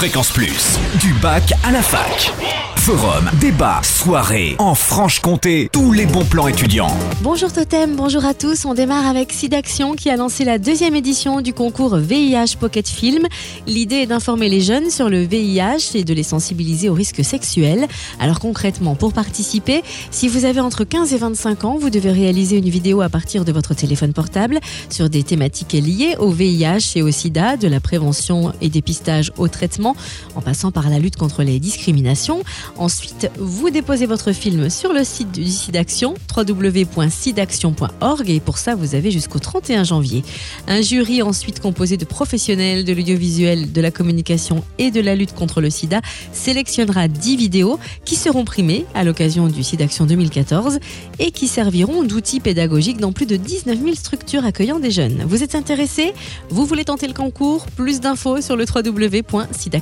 Fréquence Plus, du bac à la fac. Forum, débat, soirée, en Franche-Comté, tous les bons plans étudiants. Bonjour Totem, bonjour à tous. On démarre avec SIDAction qui a lancé la deuxième édition du concours VIH Pocket Film. L'idée est d'informer les jeunes sur le VIH et de les sensibiliser aux risques sexuels. Alors concrètement, pour participer, si vous avez entre 15 et 25 ans, vous devez réaliser une vidéo à partir de votre téléphone portable sur des thématiques liées au VIH et au SIDA, de la prévention et dépistage au traitement, en passant par la lutte contre les discriminations. Ensuite, vous déposez votre film sur le site du SIDAction, www.sidaction.org, et pour ça, vous avez jusqu'au 31 janvier. Un jury ensuite composé de professionnels de l'audiovisuel, de la communication et de la lutte contre le sida sélectionnera 10 vidéos qui seront primées à l'occasion du SIDAction 2014 et qui serviront d'outils pédagogiques dans plus de 19 000 structures accueillant des jeunes. Vous êtes intéressé Vous voulez tenter le concours? Plus d'infos sur le www.sidaction.org.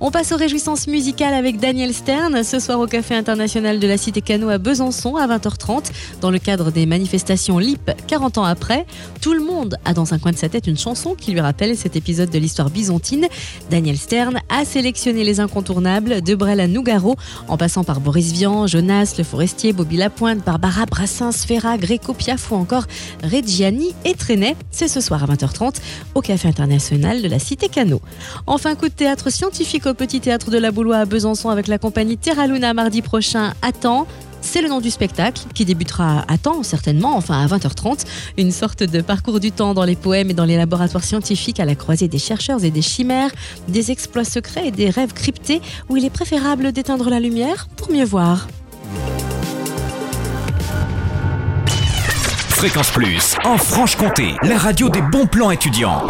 On passe aux réjouissances musicales avec Daniel Stern ce soir au Café International de la Cité Cano à Besançon à 20h30 dans le cadre des manifestations LIP 40 ans après. Tout le monde a dans un coin de sa tête une chanson qui lui rappelle cet épisode de l'histoire byzantine. Daniel Stern a sélectionné les incontournables de Brel à Nougaro en passant par Boris Vian, Jonas, Le Forestier, Bobby Lapointe, Barbara Brassens, Ferra, Gréco, Piaf ou encore Reggiani et Trenet. C'est ce soir à 20h30 au Café International de la Cité Cano. Enfin, coup de théâtre scientifique au Petit Théâtre de la Boulois à Besançon avec la compagnie Terra Luna mardi prochain à temps. C'est le nom du spectacle qui débutera à temps, certainement, enfin à 20h30. Une sorte de parcours du temps dans les poèmes et dans les laboratoires scientifiques à la croisée des chercheurs et des chimères, des exploits secrets et des rêves cryptés où il est préférable d'éteindre la lumière pour mieux voir. Fréquence Plus, en Franche-Comté, la radio des bons plans étudiants.